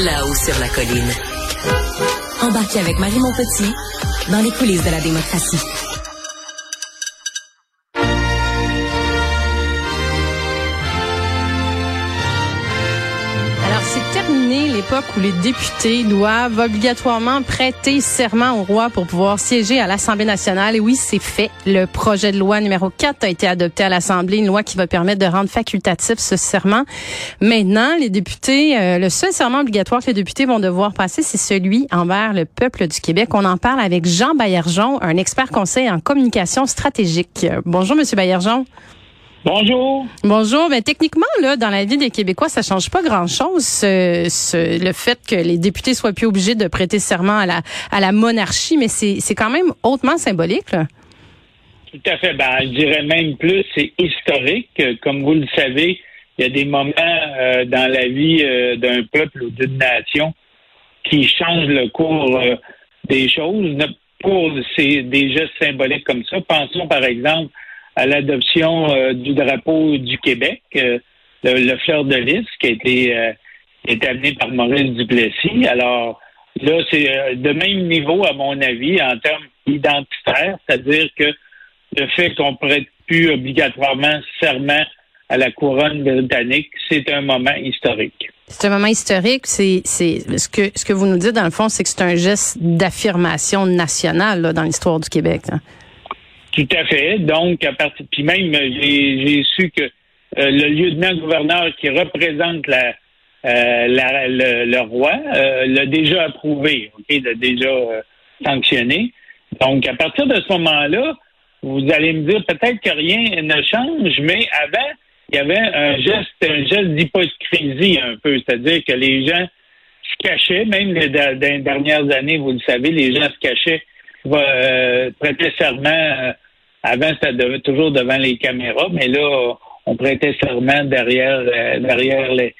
là-haut sur la colline. Embarquez avec Marie Montpetit dans les coulisses de la démocratie. Où les députés doivent obligatoirement prêter serment au roi pour pouvoir siéger à l'Assemblée nationale. Et oui, c'est fait. Le projet de loi numéro 4 a été adopté à l'Assemblée, une loi qui va permettre de rendre facultatif ce serment. Maintenant, les députés, euh, le seul serment obligatoire que les députés vont devoir passer, c'est celui envers le peuple du Québec. On en parle avec Jean Baillargeon, un expert conseil en communication stratégique. Bonjour, Monsieur Baillargeon. Bonjour. Bonjour. Mais techniquement, là, dans la vie des Québécois, ça change pas grand-chose. Ce, ce, le fait que les députés soient plus obligés de prêter serment à la, à la monarchie, mais c'est quand même hautement symbolique. Là. Tout à fait. Ben, je dirais même plus, c'est historique. Comme vous le savez, il y a des moments euh, dans la vie euh, d'un peuple ou d'une nation qui changent le cours euh, des choses pour ces, des gestes symboliques comme ça. Pensons par exemple à l'adoption euh, du drapeau du Québec, euh, le, fleur de lys, qui a été, euh, amené par Maurice Duplessis. Alors là, c'est de même niveau, à mon avis, en termes identitaires, c'est-à-dire que le fait qu'on prête plus obligatoirement serment à la couronne britannique, c'est un moment historique. C'est un moment historique. C'est, ce que ce que vous nous dites dans le fond, c'est que c'est un geste d'affirmation nationale dans l'histoire du Québec. Tout à fait. Donc, à partir, puis même, j'ai su que euh, le lieutenant-gouverneur qui représente la, euh, le, roi euh, l'a déjà approuvé, ok, l'a déjà sanctionné. Donc, à partir de ce moment-là, vous allez me dire peut-être que rien ne change, mais avant, il y avait un geste, un geste d'hypocrisie un peu, c'est-à-dire que les gens se cachaient, même dans les dernières années, vous le savez, les gens se cachaient euh, prêter serment. Euh, avant, c'était toujours devant les caméras, mais là, on prêtait serment derrière, euh, derrière les,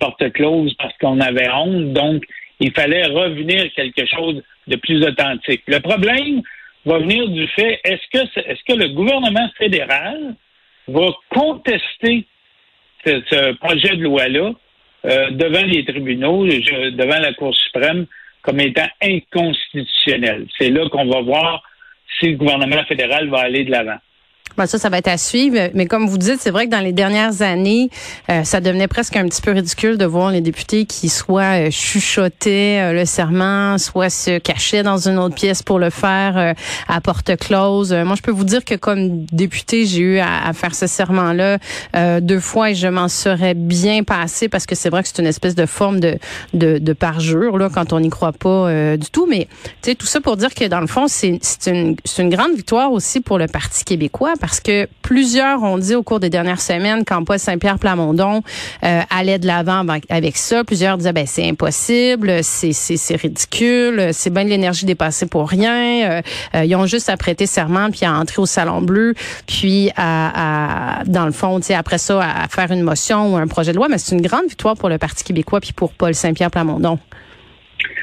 portes closes parce qu'on avait honte. Donc, il fallait revenir quelque chose de plus authentique. Le problème va venir du fait est-ce que est-ce que le gouvernement fédéral va contester ce, projet de loi-là devant les tribunaux, devant la Cour suprême, comme étant inconstitutionnel. C'est là qu'on va voir si le gouvernement fédéral va aller de l'avant. Ben ça, ça va être à suivre. Mais comme vous dites, c'est vrai que dans les dernières années, euh, ça devenait presque un petit peu ridicule de voir les députés qui soit euh, chuchotaient euh, le serment, soit se cachaient dans une autre pièce pour le faire euh, à porte close. moi, je peux vous dire que comme député, j'ai eu à, faire ce serment-là deux fois et je m'en serais bien passé parce que c'est vrai que c'est une espèce de forme de, de, de parjure là, quand on n'y croit pas du tout. Mais tout ça pour dire que dans le fond, c'est une, une grande victoire aussi pour le Parti québécois parce que plusieurs ont dit au cours des dernières semaines Paul Saint-Pierre Plamondon euh, allait de l'avant avec ça, plusieurs disaient ben c'est impossible, c'est c'est ridicule, c'est bien de l'énergie dépassée pour rien. Euh, euh, ils ont juste à prêter serment puis à entrer au salon bleu, puis à, dans le fond, tu sais après ça à faire une motion ou un projet de loi, mais c'est une grande victoire pour le Parti québécois puis pour Paul Saint-Pierre Plamondon.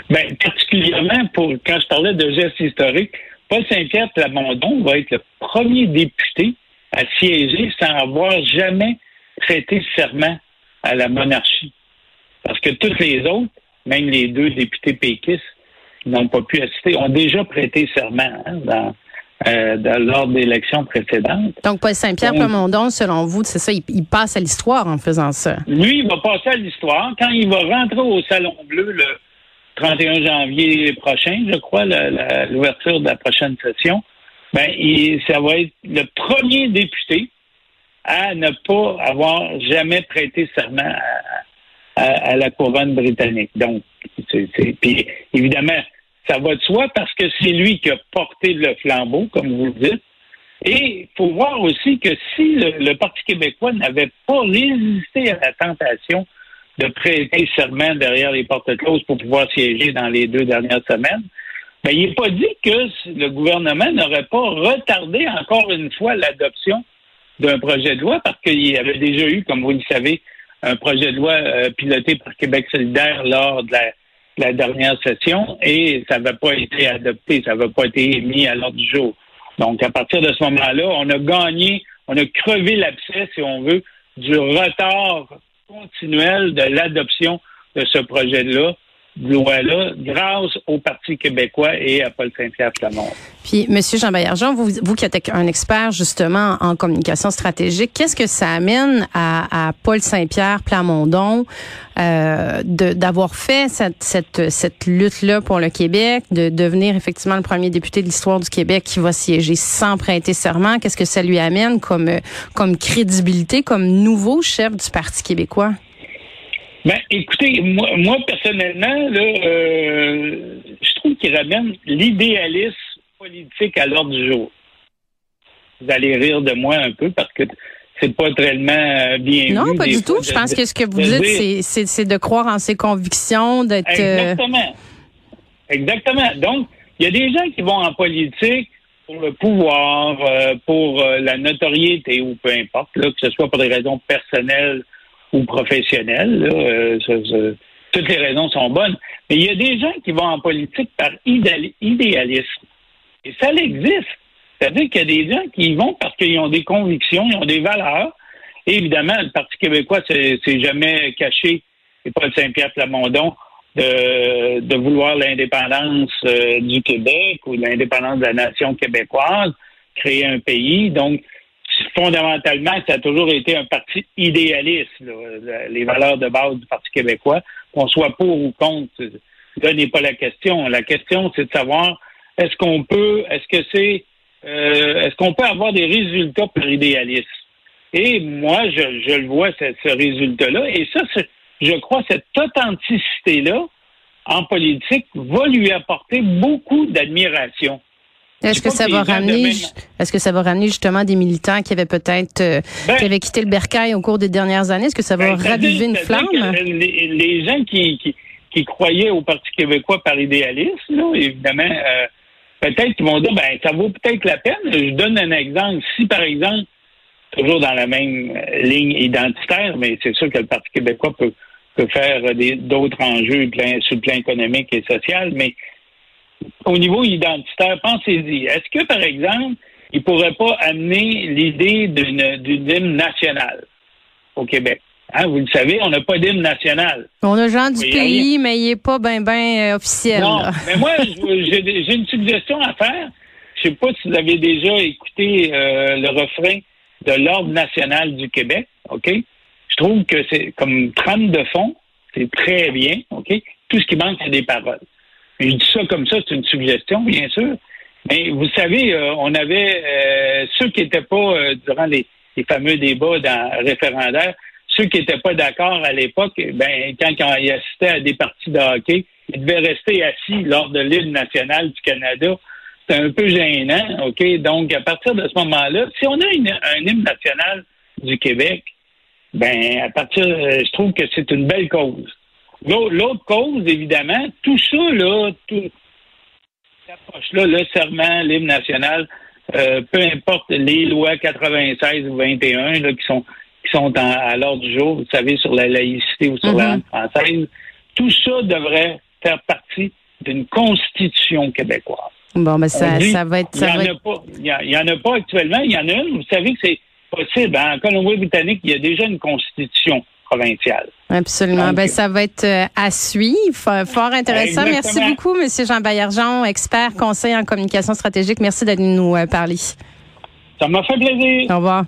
Ben, particulièrement pour quand je parlais de gestes historiques, Paul Saint-Pierre Plamondon va être le premier député à siéger sans avoir jamais prêté serment à la monarchie. Parce que tous les autres, même les deux députés péquistes qui n'ont pas pu assister, ont déjà prêté serment hein, dans, euh, lors d'élections précédentes. Donc, Paul Saint-Pierre Plamondon, selon vous, c'est ça, il, il, passe à l'histoire en faisant ça. Lui, il va passer à l'histoire. Quand il va rentrer au Salon Bleu le 31 janvier prochain, je crois, l'ouverture de la prochaine session, ben, ça va être le premier député à ne pas avoir jamais prêté serment à, la couronne britannique. Donc, c'est, puis évidemment, ça va de soi parce que c'est lui qui a porté le flambeau, comme vous le dites. Et il faut voir aussi que si le Parti québécois n'avait pas résisté à la tentation de prêter serment derrière les portes closes pour pouvoir siéger dans les deux dernières semaines. Mais il n'est pas dit que le gouvernement n'aurait pas retardé encore une fois l'adoption d'un projet de loi parce qu'il y avait déjà eu, comme vous le savez, un projet de loi euh, piloté par Québec solidaire lors de la, dernière session et ça n'avait pas été adopté, ça n'avait pas été mis à l'ordre du jour. Donc, à partir de ce moment-là, on a gagné, on a crevé l'abcès, si on veut, du retard continuelle de l'adoption de ce projet-là loi-là grâce au Parti québécois et à Paul Saint-Pierre Plamondon. Puis, Monsieur Jean Baillargeon, vous, vous qui êtes un expert justement en communication stratégique, qu'est-ce que ça amène à, Paul Saint-Pierre Plamondon euh, d'avoir fait cette, cette, cette lutte-là pour le Québec, de devenir effectivement le premier député de l'histoire du Québec qui va siéger sans prêter serment? Qu'est-ce que ça lui amène comme, comme crédibilité, comme nouveau chef du Parti québécois? Ben, écoutez, moi, moi personnellement, là, euh, je trouve qu'il ramène l'idéalisme politique à l'ordre du jour. Vous allez rire de moi un peu parce que c'est pas tellement euh, bien Non, pas du tout. je pense que ce que vous dites, c'est de croire en ses convictions, d'être... Euh, Exactement. Exactement. Donc, il y a des gens qui vont en politique pour le pouvoir, pour la notoriété ou peu importe, là, que ce soit pour des raisons personnelles ou professionnels. Euh, toutes les raisons sont bonnes. Mais il y a des gens qui vont en politique par idéalisme. Et ça existe. C'est-à-dire qu'il y a des gens qui y vont parce qu'ils ont des convictions, ils ont des valeurs. Et évidemment, le Parti québécois s'est jamais caché, et Paul Saint-Pierre Plamondon, de, de vouloir l'indépendance euh, du Québec ou l'indépendance de la nation québécoise, créer un pays. Donc, fondamentalement, ça a toujours été un parti idéaliste, les valeurs de base du Parti québécois, qu'on soit pour ou contre. Là n'est pas la question. La question, c'est de savoir est-ce qu'on peut, est-ce que c'est, euh, est-ce qu'on peut avoir des résultats par idéalisme? Et moi, je, le vois, ce, ce résultat-là. Et ça, je crois, cette authenticité-là en politique va lui apporter beaucoup d'admiration. Est-ce que ça va ramener, est-ce que ça va ramener justement des militants qui avaient peut-être, euh, ben qui avaient quitté le bercail au cours des dernières années? Est-ce que ça va ben, raviver une flamme? Les, gens qui, qui, croyaient au Parti québécois par idéalisme, là, évidemment, euh, peut-être qu'ils vont dire, ben, ça vaut peut-être la peine. Je donne un exemple. Si, par exemple, toujours dans la même euh, ligne identitaire, mais c'est sûr que le Parti québécois peut, peut faire d'autres enjeux plein, sur le plan économique et social, mais au niveau identitaire, pensez-y. Est-ce que, par exemple, il ne pourrait pas amener l'idée d'une hymne nationale au Québec? Hein, vous le savez, on n'a pas d'hymne national. On a gens du pays, mais il n'est pas bien ben officiel. Non, mais moi, j'ai une suggestion à faire. Je ne sais pas si vous avez déjà écouté euh, le refrain de l'Ordre national du Québec, OK? Je trouve que c'est comme trame de fond, c'est très bien, OK? Tout ce qui manque, c'est des paroles. Je dis ça comme ça, c'est une suggestion, bien sûr. Mais vous savez, euh, on avait euh, ceux qui n'étaient pas, euh, durant les, fameux débats dans référendaire, ceux qui n'étaient pas d'accord à l'époque, ben, quand, ils assistaient à des parties de hockey, ils devaient rester assis lors de l'hymne national du Canada. C'est un peu gênant, OK? Donc, à partir de ce moment-là, si on a un hymne national du Québec, ben, à partir, je trouve que c'est une belle cause. L'autre cause, évidemment, tout ça, là, tout approche-là, le serment, l'hymne national, euh, peu importe les lois 96 ou 21 là, qui sont qui sont à l'ordre du jour, vous savez, sur la laïcité ou sur la langue mm-hmm. française, tout ça devrait faire partie d'une constitution québécoise. Bon, ben ça, ça va être. Il n'y en, a pas actuellement. Il y en a une. Vous savez que c'est possible. En Colombie-Britannique, il y a déjà une constitution. Absolument. ben, ça va être euh, à suivre. Fort intéressant. Merci beaucoup, M. Jean Baillargeon, expert conseil en communication stratégique. Merci d'être nous euh, parler. Ça m'a fait plaisir. Au revoir.